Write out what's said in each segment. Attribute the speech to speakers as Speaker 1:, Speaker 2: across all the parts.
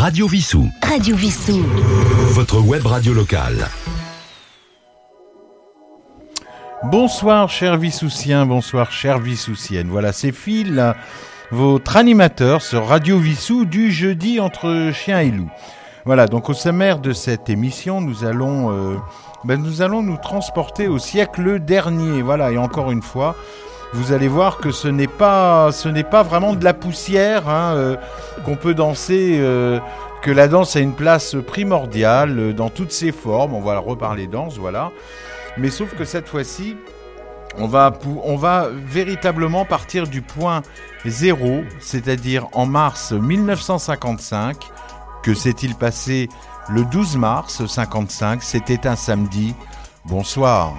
Speaker 1: Radio Vissou.
Speaker 2: Radio Vissou.
Speaker 1: Votre web radio locale.
Speaker 3: Bonsoir chers Vissoussiens, bonsoir chères Vissoussiennes. Voilà, c'est Phil, votre animateur sur Radio Vissou du jeudi entre chien et loup. Voilà, donc au sommaire de cette émission, nous allons, euh, ben, nous allons nous transporter au siècle dernier. Voilà, et encore une fois, vous allez voir que ce n'est pas, ce n'est pas vraiment de la poussière hein, euh, qu'on peut danser. euh, que la danse a une place primordiale euh, dans toutes ses formes. On va reparler danse, voilà. Mais sauf que cette fois-ci, on va, on va véritablement partir du point zéro, c'est-à-dire en mars 1955. Que s'est-il passé le 12 mars 55 C'était un samedi. Bonsoir.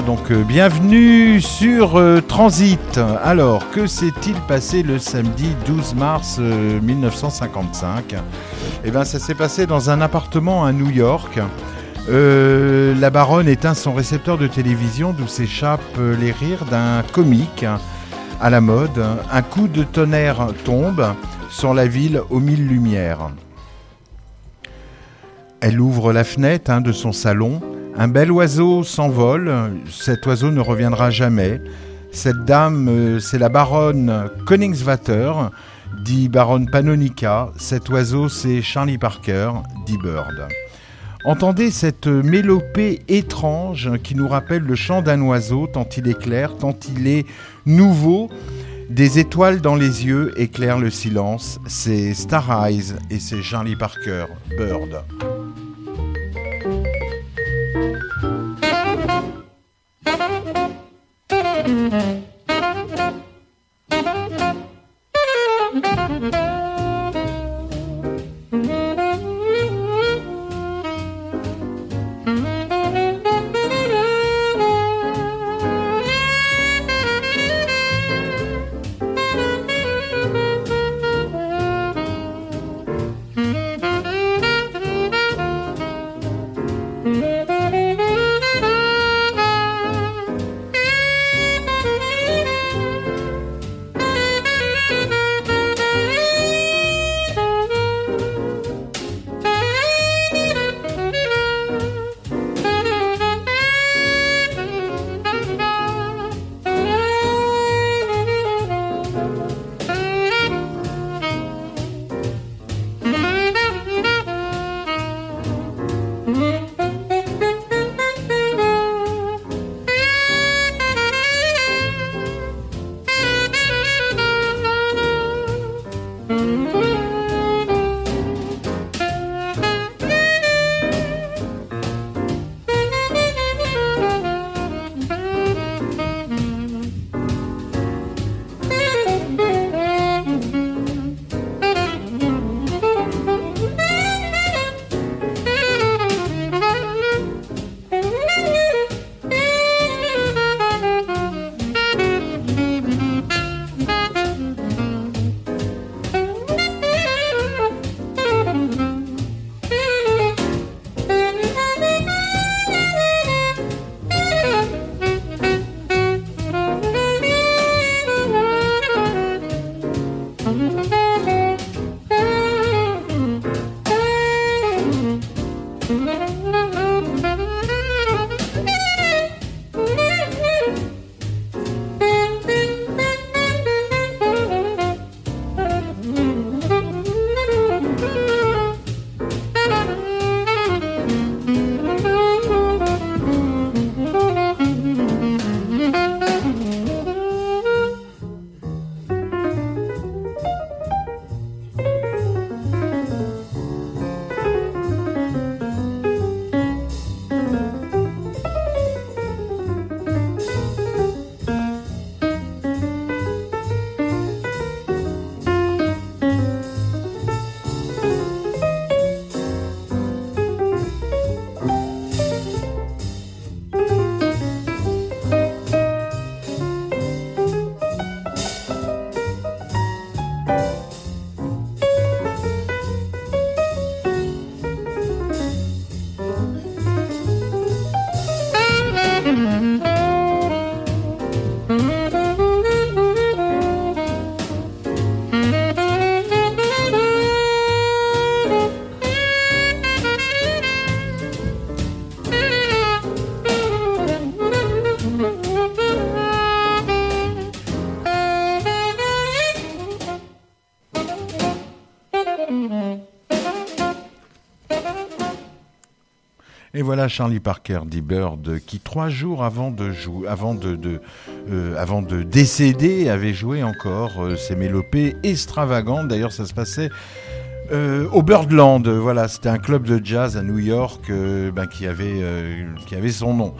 Speaker 3: Donc euh, bienvenue sur euh, Transit. Alors, que s'est-il passé le samedi 12 mars euh, 1955 Eh bien, ça s'est passé dans un appartement à New York. Euh, la baronne éteint son récepteur de télévision d'où s'échappent euh, les rires d'un comique à la mode. Un coup de tonnerre tombe sur la ville aux mille lumières. Elle ouvre la fenêtre hein, de son salon. Un bel oiseau s'envole. Cet oiseau ne reviendra jamais. Cette dame, euh, c'est la baronne Koningswater, dit baronne Panonica. Cet oiseau, c'est Charlie Parker, dit Bird. Entendez cette mélopée étrange qui nous rappelle le chant d'un oiseau, tant il est clair, tant il est nouveau. Des étoiles dans les yeux éclairent le silence. C'est Star Eyes et c'est Charlie Parker, Bird. thank you Charlie Parker dit Bird qui trois jours avant de jouer, avant de, euh, avant de décéder avait joué encore euh, ses mélopées extravagantes. D'ailleurs ça se passait euh, au Birdland. Voilà, c'était un club de jazz à New York ben, qui avait qui avait son nom.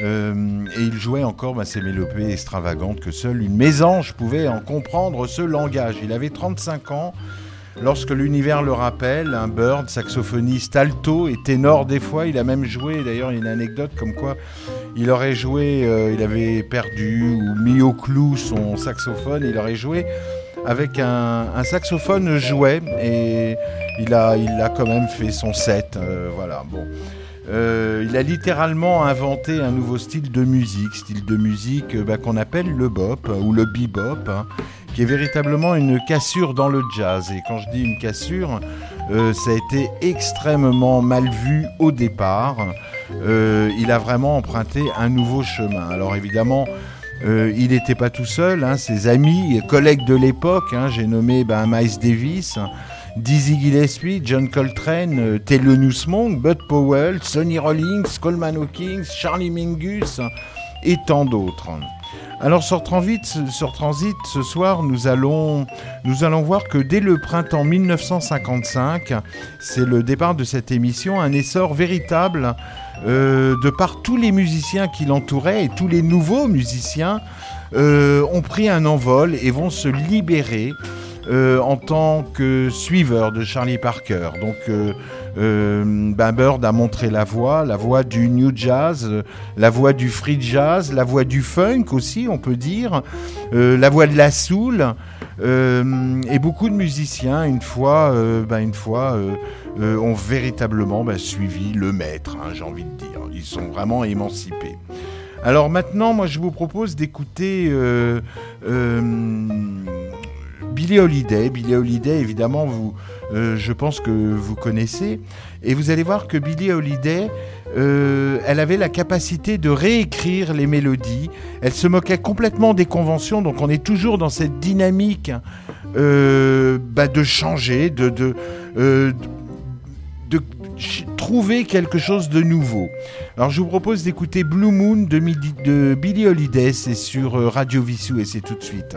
Speaker 3: et il jouait encore ben, ces mélopées extravagantes que seule une mésange pouvait en comprendre ce langage. Il avait 35 ans. Lorsque l'univers le rappelle, un Bird, saxophoniste alto et ténor des fois, il a même joué, d'ailleurs il y a une anecdote comme quoi il aurait joué, euh, il avait perdu ou mis au clou son saxophone, il aurait joué avec un, saxophone jouet et il a, il quand même fait son set, euh, voilà, bon. Euh, il a littéralement inventé un nouveau style de musique, style de musique bah, qu'on appelle le bop ou le bebop. Hein qui est véritablement une cassure dans le jazz. Et quand je dis une cassure, euh, ça a été extrêmement mal vu au départ. Euh, il a vraiment emprunté un nouveau chemin. Alors évidemment, euh, il n'était pas tout seul. Hein. ses amis collègues de l'époque, hein, j'ai nommé ben, Miles Davis, Dizzy Gillespie, John Coltrane, Thelonious Monk, Bud Powell, Sonny Rollins, Coleman Hawkins, Charlie Mingus et tant d'autres. Alors sur Transit, sur Transit, ce soir, nous allons, nous allons voir que dès le printemps 1955, c'est le départ de cette émission, un essor véritable euh, de par tous les musiciens qui l'entouraient et tous les nouveaux musiciens euh, ont pris un envol et vont se libérer euh, en tant que suiveurs de Charlie Parker. Donc euh, ben Bird a montré la voix, la voix du new jazz, la voix du free jazz, la voix du funk aussi, on peut dire, euh, la voix de la soul. Euh, et beaucoup de musiciens, une fois, ben une fois ont véritablement ben, suivi le maître, hein, j'ai envie de dire. Ils sont vraiment émancipés. Alors maintenant, moi, je vous propose d'écouter Billy Holiday. Billy Holiday, évidemment, vous, euh, je pense que vous connaissez. Et vous allez voir que Billie Holiday, euh, elle avait la capacité de réécrire les mélodies. Elle se moquait complètement des conventions, donc on est toujours dans cette dynamique euh, bah, de changer, de, de, trouver quelque chose de nouveau. Alors je vous propose d'écouter Blue Moon de, de Billie Holiday, c'est sur Radio Vissou et c'est tout de suite.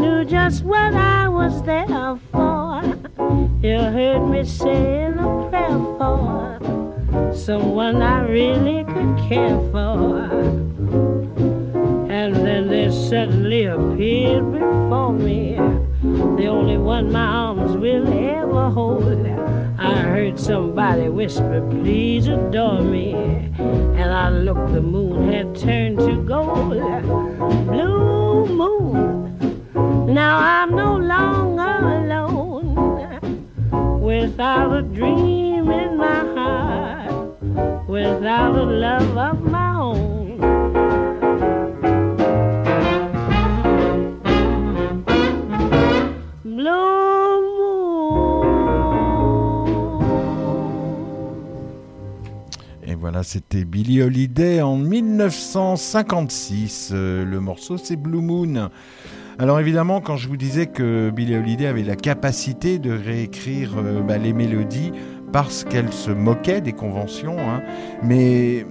Speaker 2: Knew just what I was there for. You heard me saying a prayer for someone I really could care for. And then they suddenly appeared before me, the only one my arms will ever hold. I heard somebody whisper, please adore me. And I looked, the moon had turned to gold. Blue moon, now I'm no longer alone. Without a dream in my heart, without a love of my own.
Speaker 3: voilà, c'était Billy Holiday en 1956. Euh, le morceau, c'est Blue Moon. Alors évidemment, quand je vous disais que Billy Holiday avait la capacité de réécrire euh, bah, les mélodies parce qu'elle se moquait des conventions, hein, mais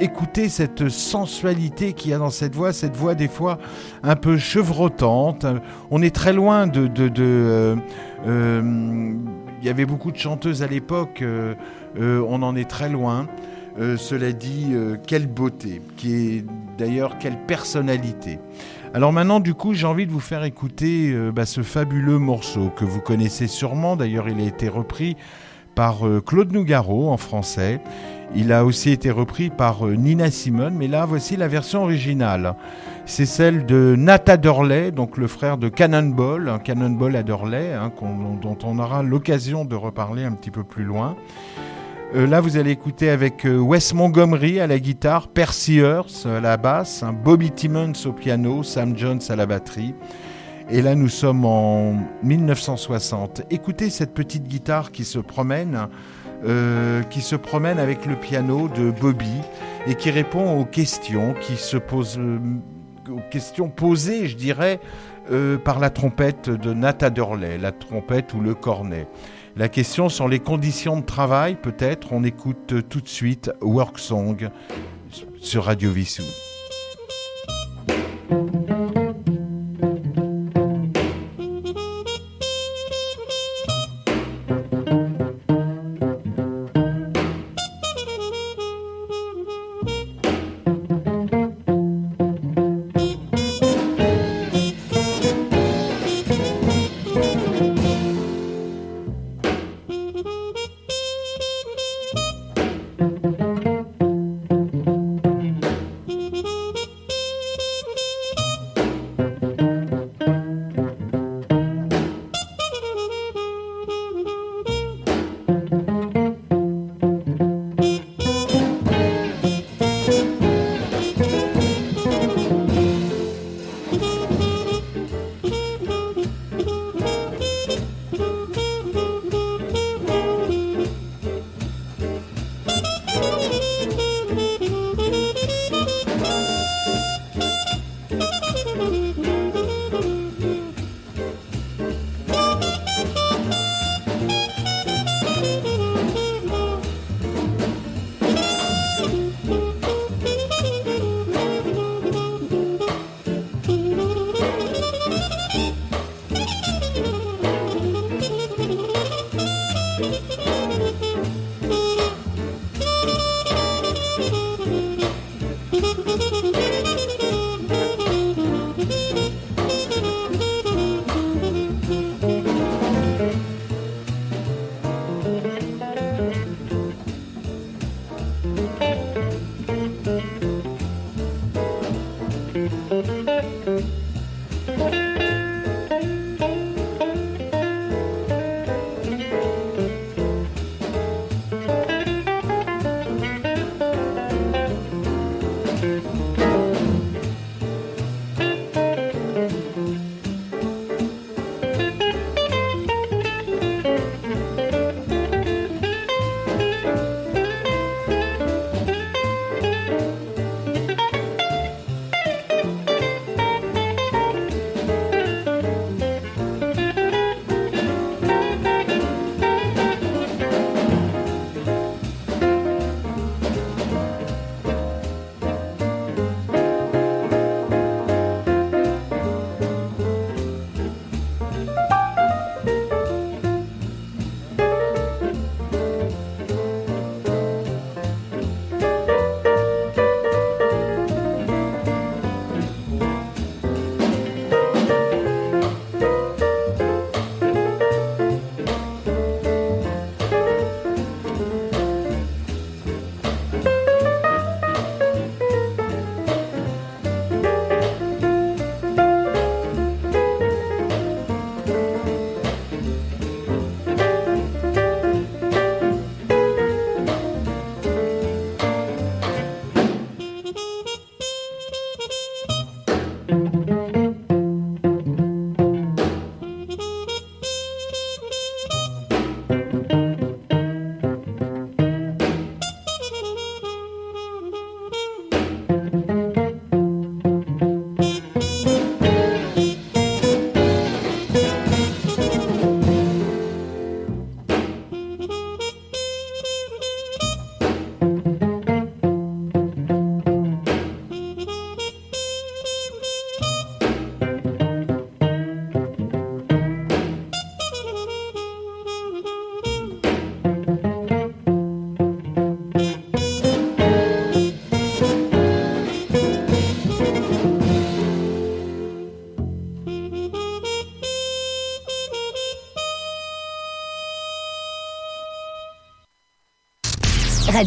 Speaker 3: écoutez cette sensualité qu'il y a dans cette voix, cette voix des fois un peu chevrotante. On est très loin de... de, euh, il y avait beaucoup de chanteuses à l'époque, on en est très loin. cela dit, quelle beauté, qui est d'ailleurs quelle personnalité. Alors maintenant, du coup, j'ai envie de vous faire écouter bah, ce fabuleux morceau que vous connaissez sûrement. D'ailleurs, il a été repris par Claude Nougaro en français. Il a aussi été repris par Nina Simone, mais là, voici la version originale. C'est celle de Nat Adderley, donc le frère de Cannonball, Cannonball Adderley, hein, dont on aura l'occasion de reparler un petit peu plus loin. Euh, là, vous allez écouter avec euh, Wes Montgomery à la guitare, Percy Hearst à la basse, hein, Bobby Timmons au piano, Sam Jones à la batterie. Et là, nous sommes en 1960. Écoutez cette petite guitare qui se promène, euh, qui se promène avec le piano de Bobby et qui répond aux questions qui se posent, questions posées, je dirais, par la trompette de Nat Adderley, la trompette ou le cornet. La question sont les conditions de travail, peut-être. On écoute tout de suite Work Song sur Radio Vissou.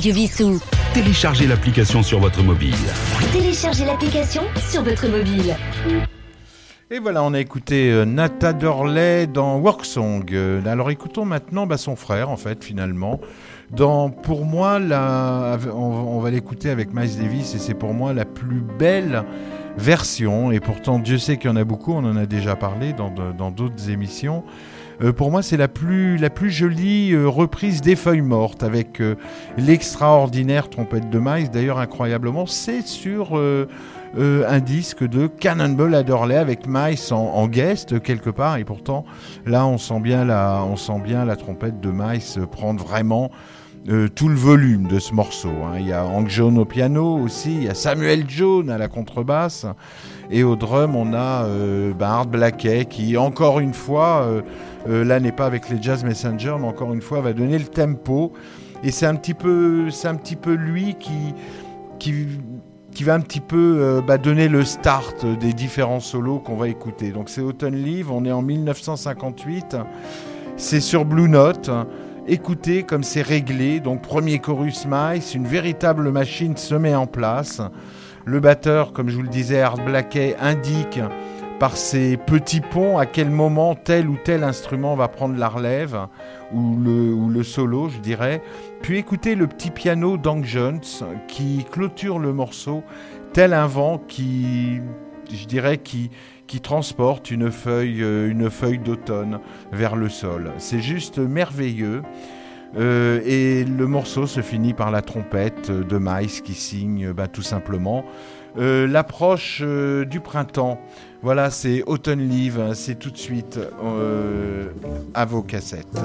Speaker 4: Radio Vissou.
Speaker 1: Téléchargez l'application sur votre mobile.
Speaker 4: Téléchargez l'application sur votre mobile.
Speaker 3: Et voilà, on a écouté euh, Nata Dorley dans Worksong. Euh, alors écoutons maintenant bah, son frère, en fait, finalement. Dans, pour moi, la, on, on va l'écouter avec Miles Davis et c'est pour moi la plus belle version. Et pourtant, Dieu sait qu'il y en a beaucoup, on en a déjà parlé dans d'autres émissions. Euh, pour moi, c'est la plus, jolie euh, reprise des feuilles mortes avec euh, l'extraordinaire trompette de Miles. D'ailleurs, incroyablement, c'est sur un disque de Cannonball Adderley avec Miles en, en guest quelque part. Et pourtant, là, on sent bien la, on sent bien la trompette de Miles prendre vraiment euh, tout le volume de ce morceau. hein. Il y a Hank Jones au piano aussi, il y a Samuel Jones à la contrebasse. Et au drum, on a euh, ben, Art Blakey qui, encore une fois, euh, là n'est pas avec les Jazz Messengers, mais encore une fois, va donner le tempo. Et c'est un petit peu, c'est un petit peu lui qui, qui, qui va un petit peu bah, donner le start des différents solos qu'on va écouter. Donc c'est Autumn Leave, on est en 1958, c'est sur Blue Note. Écoutez comme c'est réglé. Donc premier chorus Miles, une véritable machine se met en place. Le batteur, comme je vous le disais, Art Blakey, indique par ses petits ponts à quel moment tel ou tel instrument va prendre la relève ou le, ou le solo, je dirais. Puis écoutez le petit piano d'Hank Jones qui clôture le morceau tel un vent qui, je dirais, qui, qui transporte une feuille, euh, une feuille d'automne vers le sol. C'est juste merveilleux. Euh, et le morceau se finit par la trompette de Miles qui signe bah, tout simplement euh, l'approche du printemps. Voilà, c'est Autumn Leave, c'est tout de suite à vos cassettes.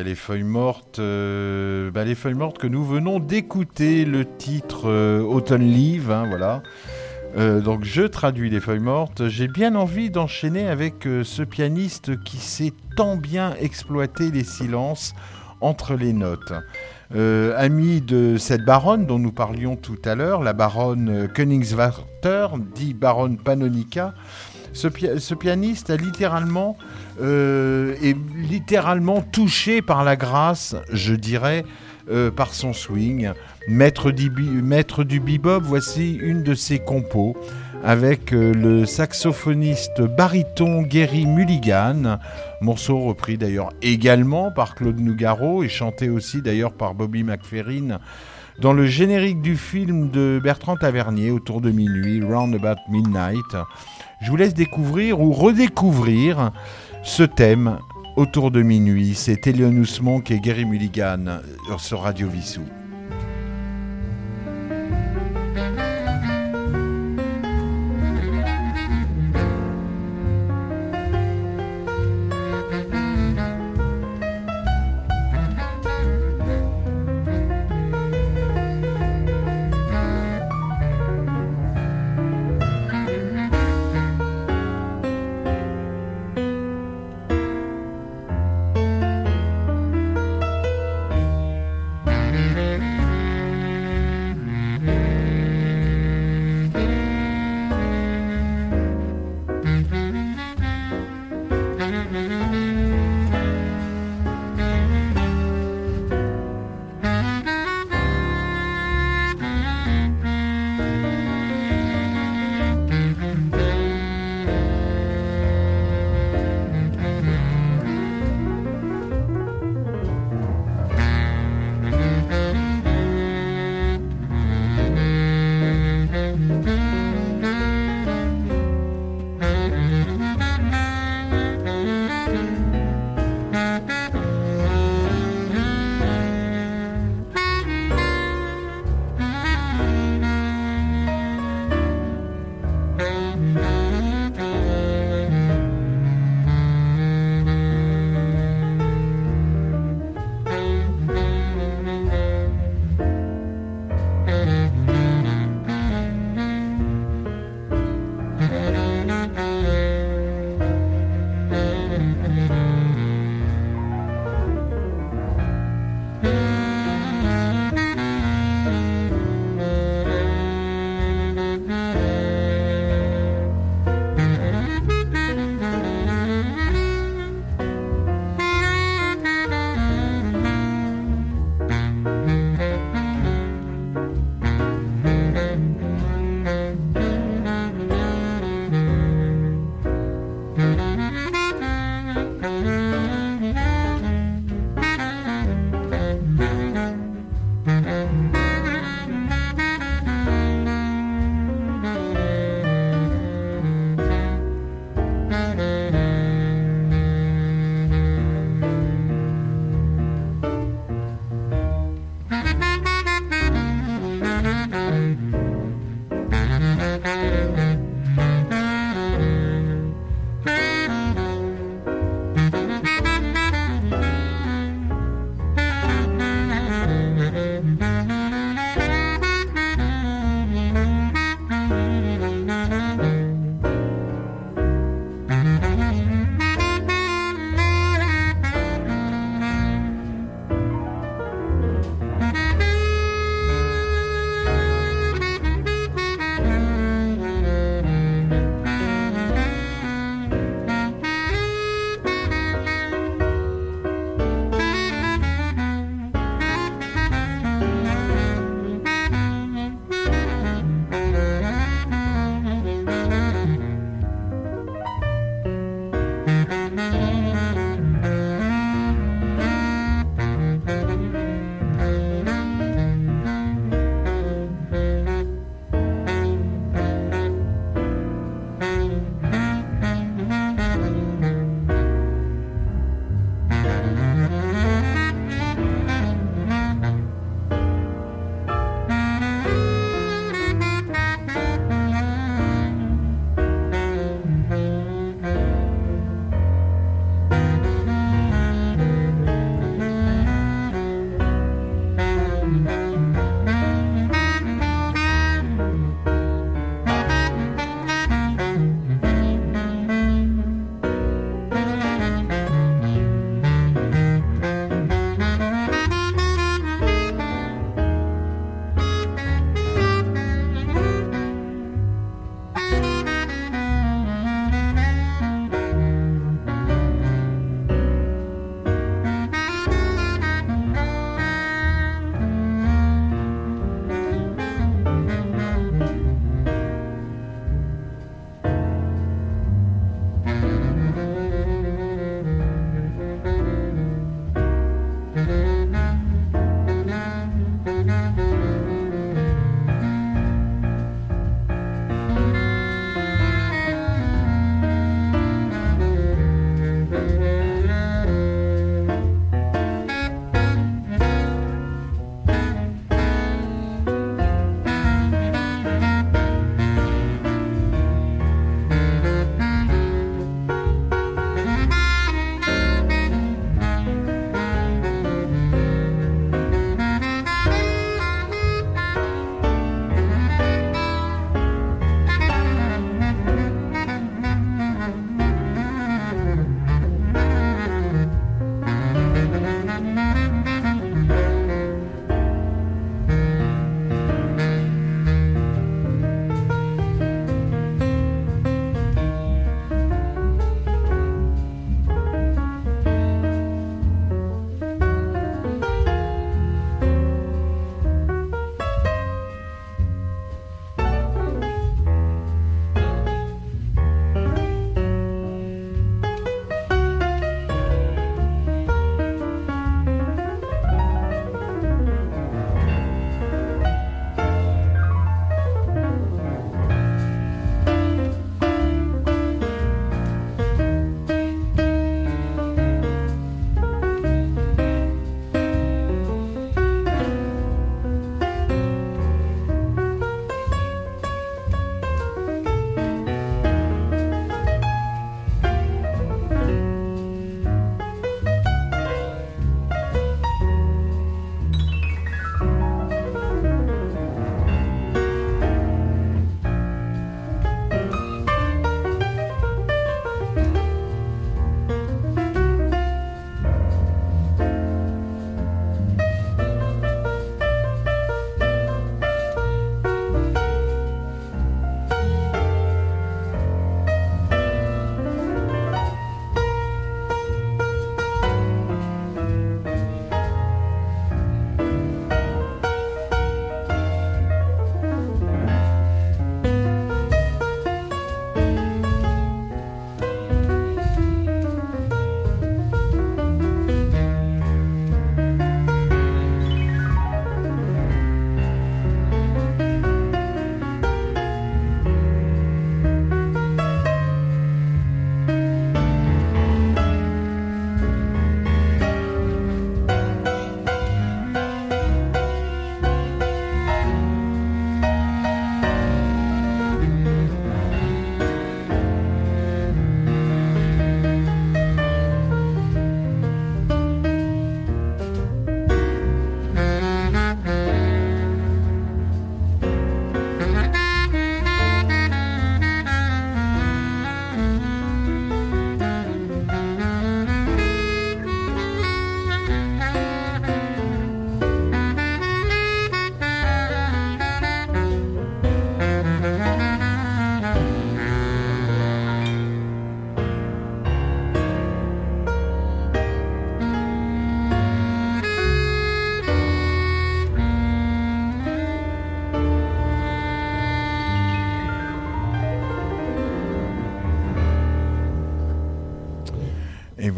Speaker 3: Après les feuilles mortes, euh, bah, les feuilles mortes que nous venons d'écouter, le titre euh, Autumn Leave, hein, voilà. Euh, donc je traduis les feuilles mortes. J'ai bien envie d'enchaîner avec ce pianiste qui sait tant bien exploiter les silences entre les notes. Ami de cette baronne dont nous parlions tout à l'heure, la baronne Königswarter, dit baronne Panonica, ce, pia- ce pianiste a littéralement euh, est littéralement touché par la grâce, je dirais, euh, par son swing. Maître du, maître du bebop, voici une de ses compos avec euh, le saxophoniste baryton Gary Mulligan, morceau repris d'ailleurs également par Claude Nougaro et chanté aussi d'ailleurs par Bobby McFerrin dans le générique du film de Bertrand Tavernier autour de minuit, Round About Midnight. Je vous laisse découvrir ou redécouvrir ce thème autour de minuit. C'est Eleonus Monk et Gary Mulligan euh, sur Radio Vissou.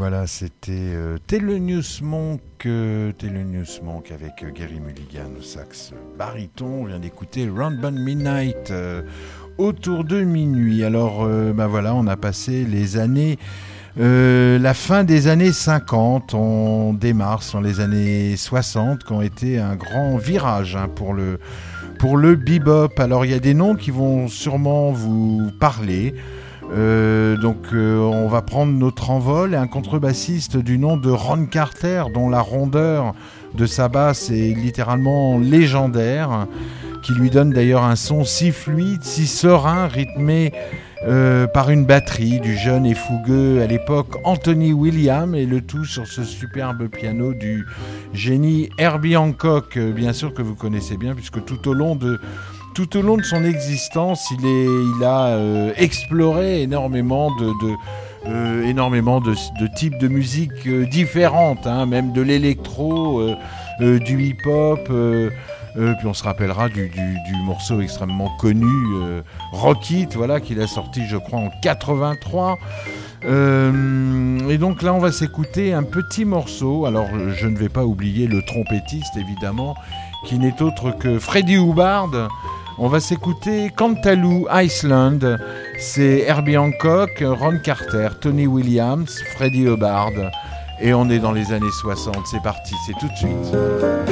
Speaker 3: Voilà, c'était euh, Thelonious Monk, euh, Monk avec euh, Gary Mulligan au sax baryton. On vient d'écouter Round Midnight euh, autour de minuit. Alors, ben voilà, on a passé les années. la fin des années 50, on démarre sur les années 60 qui ont été un grand virage hein, pour le pour le bebop. Alors il y a des noms qui vont sûrement vous parler. Euh, donc euh, on va prendre notre envol et un contrebassiste du nom de Ron Carter dont la rondeur de sa basse est littéralement légendaire, qui lui donne d'ailleurs un son si fluide, si serein, rythmé euh, par une batterie du jeune et fougueux à l'époque Anthony William et le tout sur ce superbe piano du génie Herbie Hancock, bien sûr que vous connaissez bien puisque tout au long de tout au long de son existence, il, a euh, exploré énormément de, euh, types de musique euh, différentes, hein, même de l'électro, du hip-hop. puis on se rappellera du, morceau extrêmement connu Rock It, voilà, qu'il a sorti, je crois, en 83. et donc là, on va s'écouter un petit morceau. Alors, je ne vais pas oublier le trompettiste, évidemment, qui n'est autre que Freddie Hubbard. On va s'écouter Cantaloo Iceland. C'est Herbie Hancock, Ron Carter, Tony Williams, Freddie Hubbard. Et on est dans les années 60. C'est parti, c'est tout de suite.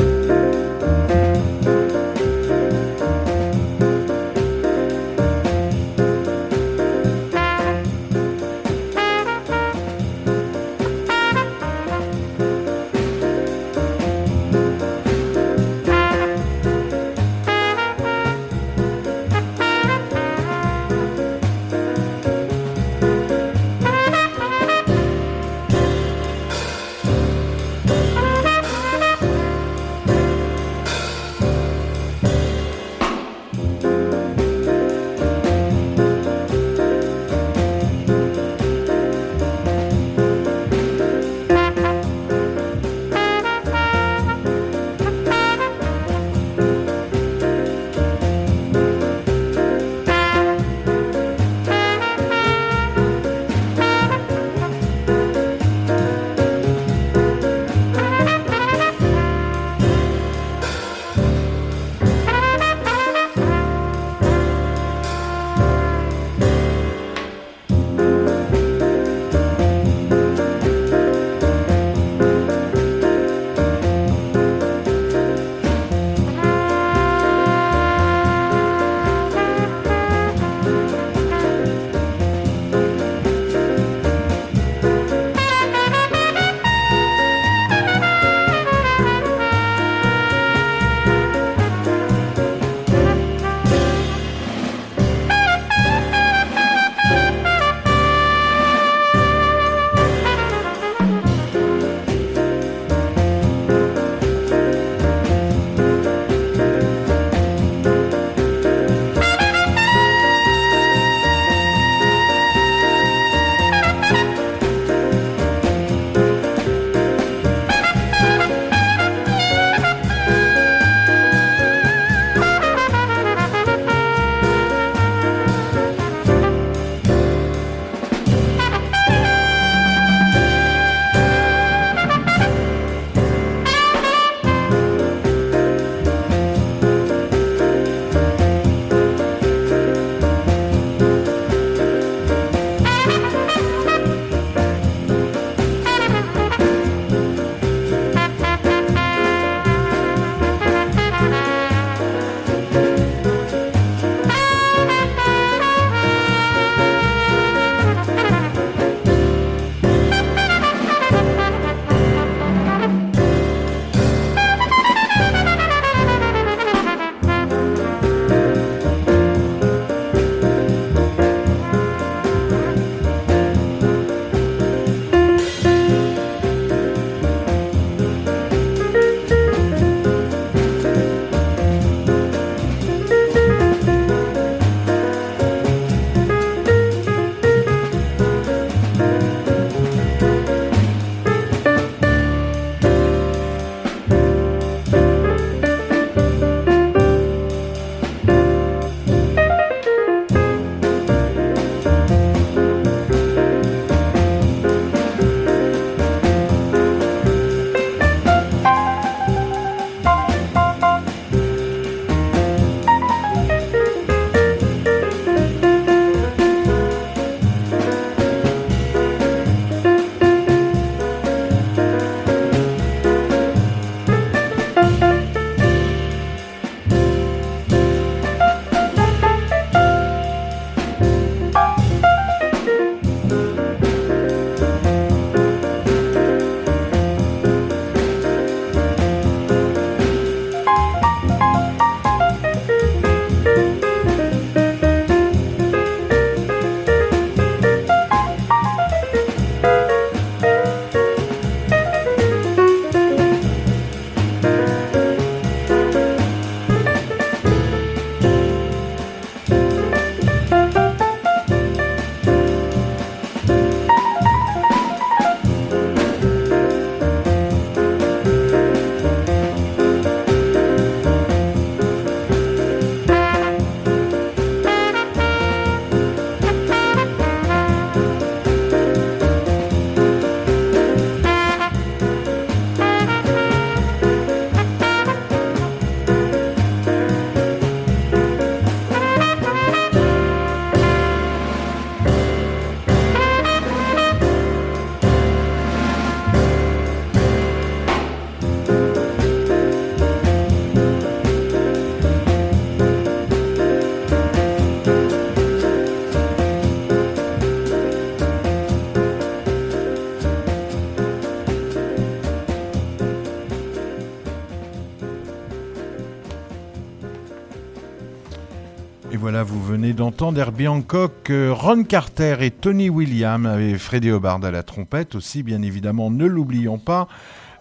Speaker 3: Vous venez d'entendre Herbie Hancock, euh, Ron Carter et Tony Williams, avec Freddie Hubbard à la trompette aussi, bien évidemment, ne l'oublions pas,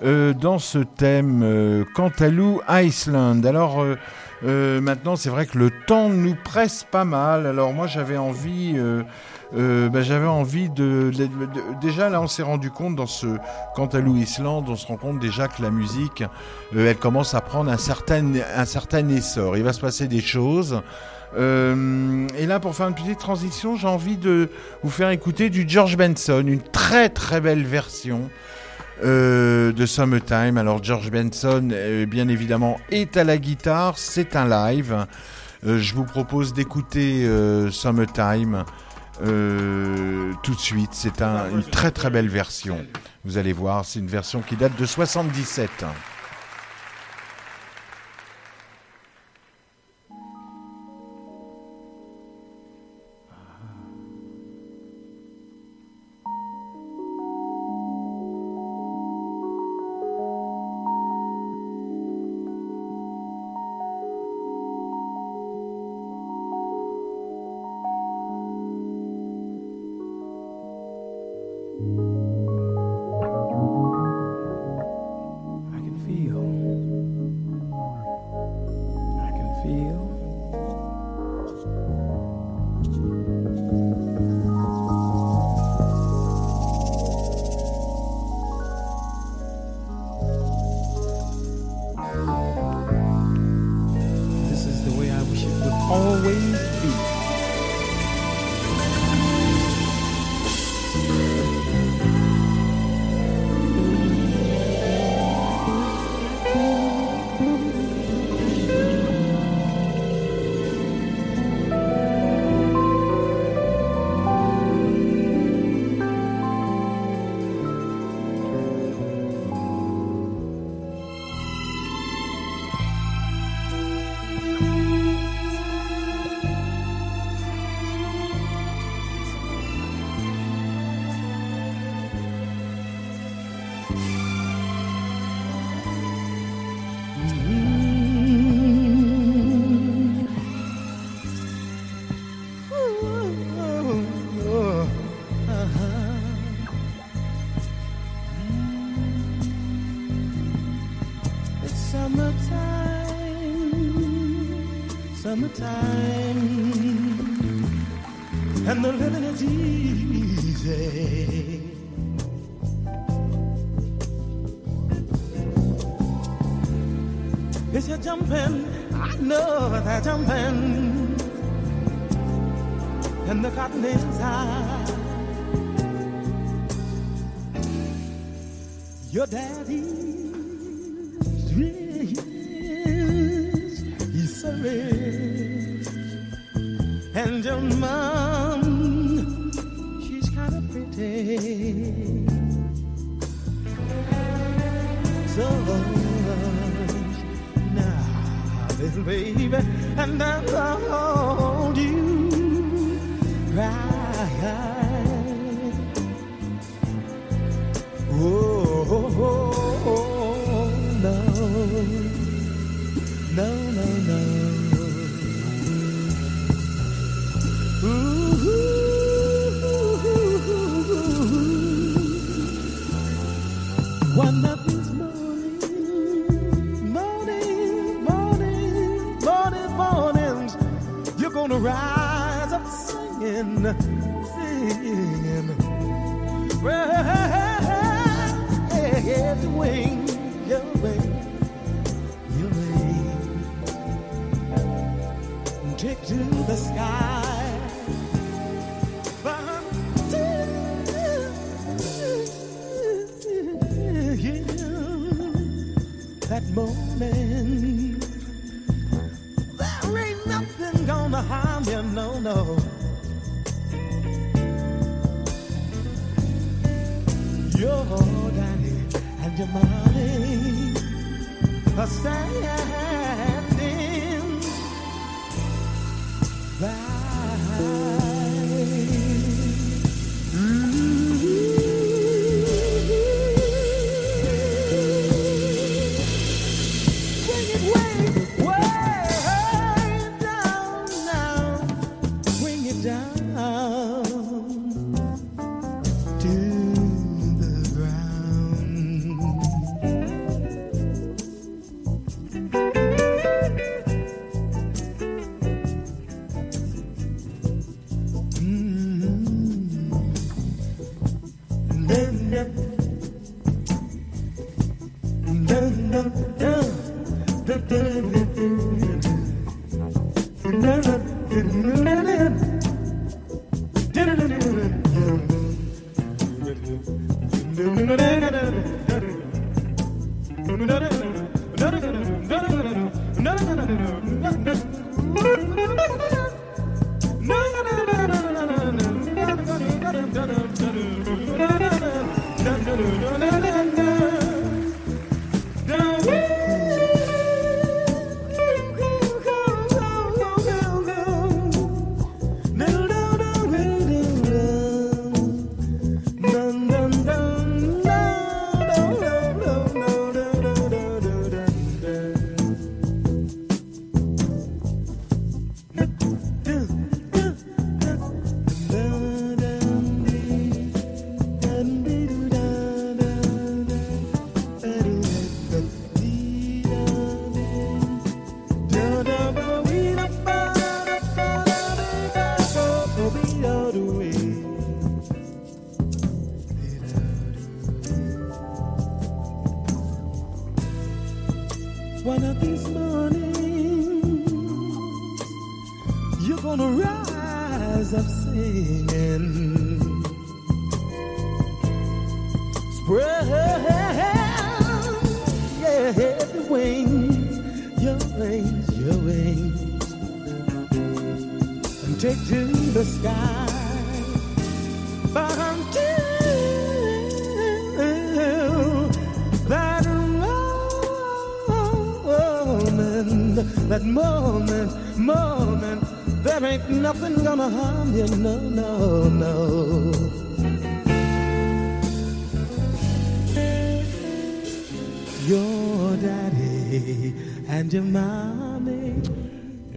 Speaker 3: euh, dans ce thème euh, Cantalou Iceland. Alors euh, maintenant, c'est vrai que le temps nous presse pas mal. Alors moi, j'avais envie... Euh, bah, j'avais envie de, Déjà, là, on s'est rendu compte dans ce Cantalou Island, on se rend compte déjà que la musique, euh, elle commence à prendre un certain, un certain essor. Il va se passer des choses. Euh, et là, pour faire une petite transition, j'ai envie de vous faire écouter du George Benson, une très très belle version euh, de Summertime. Alors George Benson, euh, bien évidemment, est à la guitare, c'est un live. Je vous propose d'écouter Summertime tout de suite. C'est un, une très très belle version. Vous allez voir, c'est une version qui date de 77.
Speaker 5: Always be. Summertime,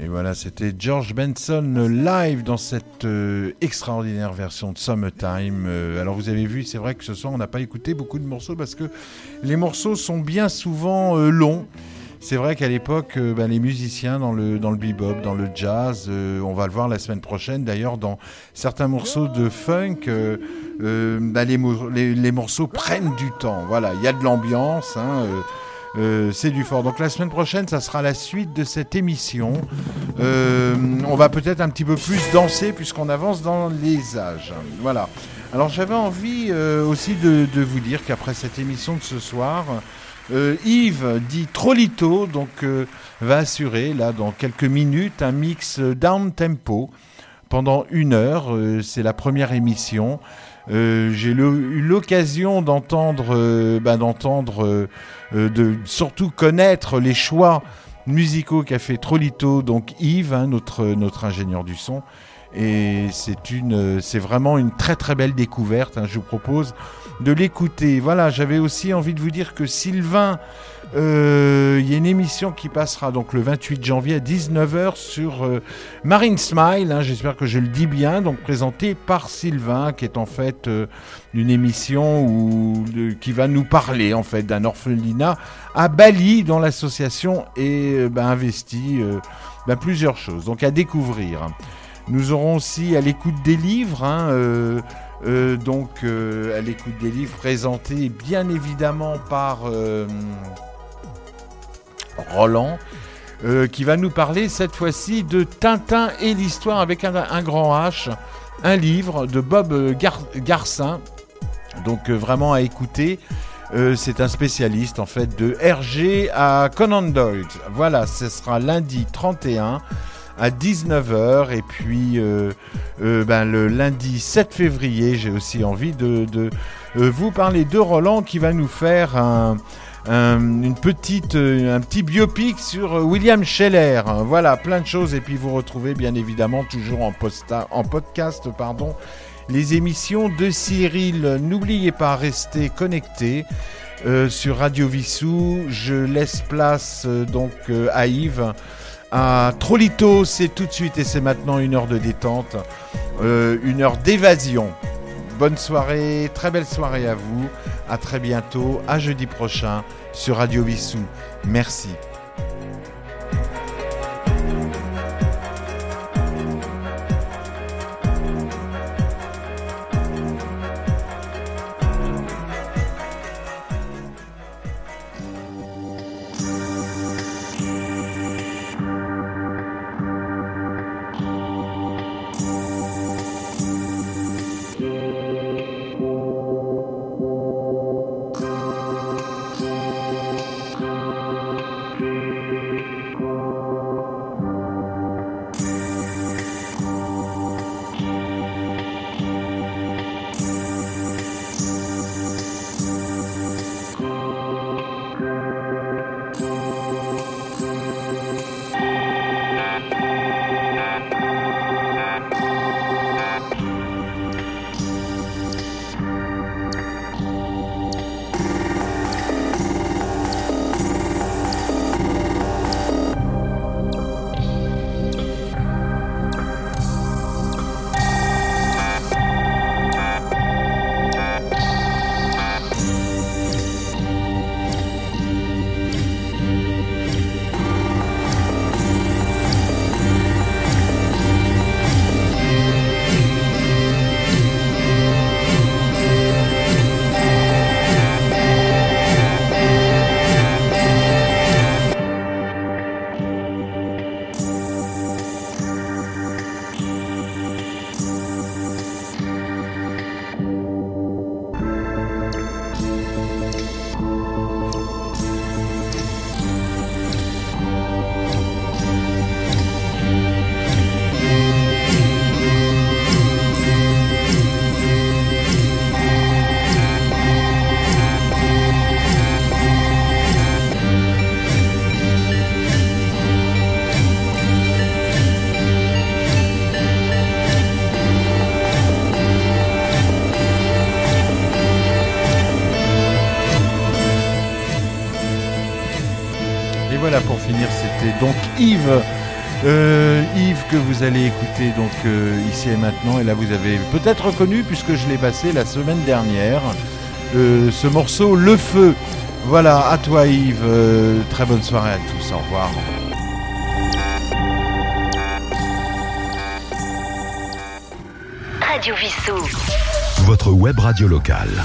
Speaker 3: Et voilà, c'était George Benson live dans cette euh, extraordinaire version de Summertime. Euh, alors vous avez vu, c'est vrai que ce soir on n'a pas écouté beaucoup de morceaux parce que les morceaux sont bien souvent euh, longs. C'est vrai qu'à l'époque, euh, ben, les musiciens dans le, dans le bebop, dans le jazz, euh, on va le voir la semaine prochaine d'ailleurs, dans certains morceaux de funk, euh, euh, ben, les, les- les morceaux prennent du temps. Voilà, il y a de l'ambiance. hein, euh, c'est du fort. Donc la semaine prochaine, ça sera la suite de cette émission. Euh, on va peut-être un petit peu plus danser puisqu'on avance dans les âges. Voilà. Alors j'avais envie euh, aussi de, de vous dire qu'après cette émission de ce soir, euh, Yves dit Trolito donc euh, va assurer là dans quelques minutes un mix down tempo pendant une heure. Euh, c'est la première émission. J'ai eu l'occasion d'entendre, bah, d'entendre, de surtout connaître les choix musicaux qu'a fait Trolito, donc Yves, hein, notre ingénieur du son. Et c'est vraiment une très très belle découverte. hein. Je vous propose de l'écouter. Voilà, j'avais aussi envie de vous dire que Sylvain, euh, il y a une émission qui passera donc le 28 janvier à 19h sur euh, Marine Smile, hein, j'espère que je le dis bien, donc présenté par Sylvain, qui est en fait euh, une émission où, qui va nous parler en fait d'un orphelinat à Bali, dont l'association est ben, investie ben, plusieurs choses, donc à découvrir. Nous aurons aussi à l'écoute des livres, hein, euh, donc euh, à l'écoute des livres présentés bien évidemment par euh, Roland, qui va nous parler cette fois-ci de Tintin et l'histoire avec un, grand H, un livre de Bob Gar- Garcin, donc vraiment à écouter. C'est un spécialiste en fait de RG à Conan Doyle. Voilà, ce sera lundi 31 à 19h et puis euh, euh, ben, le lundi 7 février j'ai aussi envie de, euh, vous parler de Roland qui va nous faire un, petit biopic sur William Scheller. Voilà, plein de choses. Et puis vous retrouvez bien évidemment toujours en, en podcast pardon, les émissions de Cyril. N'oubliez pas, restez connectés. sur Radio Vissou, je laisse place donc à Yves. À Trolito, c'est tout de suite et c'est maintenant une heure de détente, euh, une heure d'évasion. Bonne soirée, très belle soirée à vous. À très bientôt, à jeudi prochain sur Radio Vissou. Merci. Yves. Euh, Yves que vous allez écouter donc euh, ici et maintenant. Et là, vous avez peut-être reconnu, puisque je l'ai passé la semaine dernière, euh, ce morceau Le Feu. Voilà, à toi Yves. Euh, très bonne soirée à tous. Au revoir.
Speaker 4: Radio Vissou.
Speaker 1: Votre web radio locale.